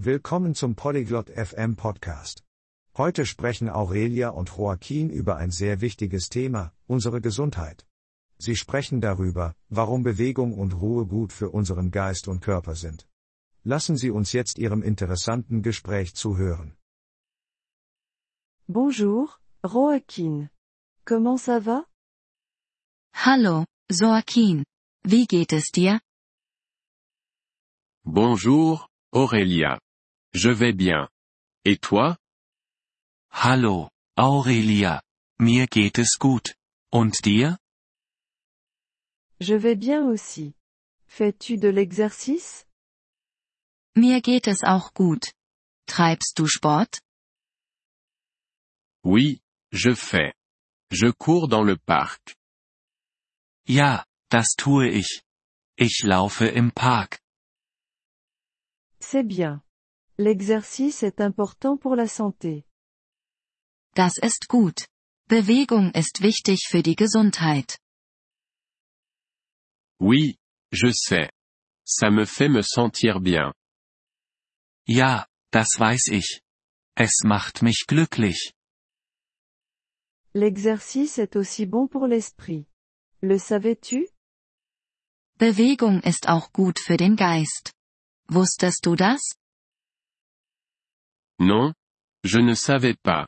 Willkommen zum Polyglot FM Podcast. Heute sprechen Aurelia und Joaquin über ein sehr wichtiges Thema, unsere Gesundheit. Sie sprechen darüber, warum Bewegung und Ruhe gut für unseren Geist und Körper sind. Lassen Sie uns jetzt Ihrem interessanten Gespräch zuhören. Bonjour, Joaquin. Comment ça va? Hallo, Joaquin. Wie geht es dir? Bonjour, Aurélia. Je vais bien. Et toi? Hallo, Aurelia. Mir geht es gut. Und dir? Je vais bien aussi. Fais-tu de l'exercice? Mir geht es auch gut. Treibst du Sport? Oui, je fais. Je cours dans le parc. Ja, das tue ich. Ich laufe im Park. C'est bien. L'exercice est important pour la santé. Das ist gut. Bewegung ist wichtig für die Gesundheit. Oui, je sais. Ça me fait me sentir bien. Ja, das weiß ich. Es macht mich glücklich. L'exercice est aussi bon pour l'esprit. Le savais-tu? Bewegung ist auch gut für den Geist. Wusstest du das? Non? Je ne savais pas.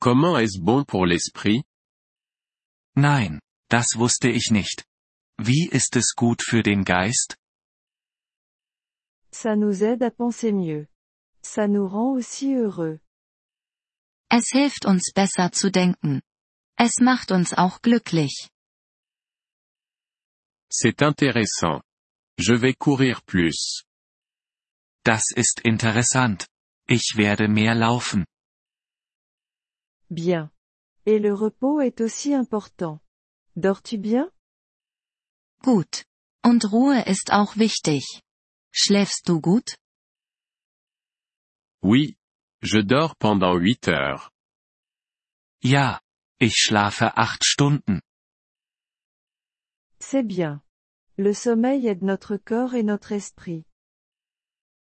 Comment est-ce bon pour l'esprit? Nein, das wusste ich nicht. Wie ist es gut für den Geist? Ça nous aide à penser mieux. Ça nous rend aussi heureux. Es hilft uns besser zu denken. Es macht uns auch glücklich. C'est intéressant. Je vais courir plus. Das ist interessant. Ich werde mehr laufen. Bien. Et le repos est aussi important. Dors-tu bien? Gut. Und Ruhe ist auch wichtig. Schläfst du gut? Oui. Je dors pendant 8 heures. Ja, ich schlafe acht Stunden. C'est bien. Le sommeil aide notre corps et notre esprit.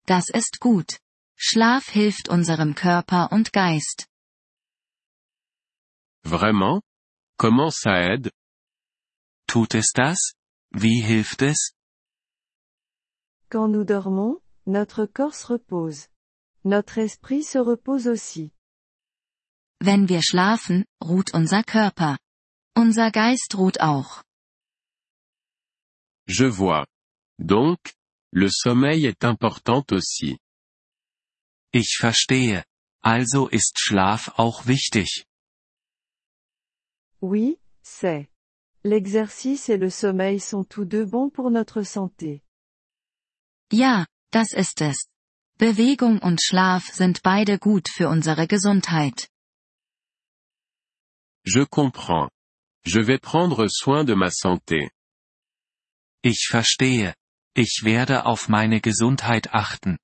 Das ist gut. Schlaf hilft unserem Körper und Geist. Vraiment? Comment ça aide? Tut es das? Wie hilft es? Quand nous dormons, notre corps se repose. Notre esprit se repose aussi. Wenn wir schlafen, ruht unser Körper. Unser Geist ruht auch. Je vois. Donc, le sommeil est important aussi. Ich verstehe. Also ist Schlaf auch wichtig. Oui, c'est. L'exercice et le sommeil sont tous deux bons pour notre santé. Ja, das ist es. Bewegung und Schlaf sind beide gut für unsere Gesundheit. Je comprends. Je vais prendre soin de ma santé. Ich verstehe. Ich werde auf meine Gesundheit achten.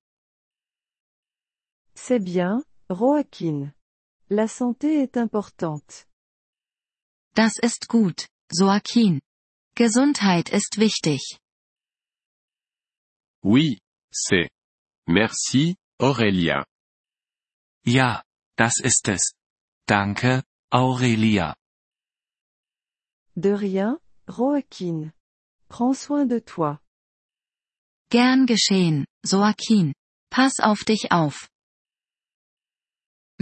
C'est bien, Joaquin. La santé est importante. Das ist gut, Joaquin. Gesundheit ist wichtig. Oui, c'est. Merci, Aurélia. Ja, das ist es. Danke, Aurelia. De rien, Joaquin. Prends soin de toi. Gern geschehen, Joaquin. Pass auf dich auf.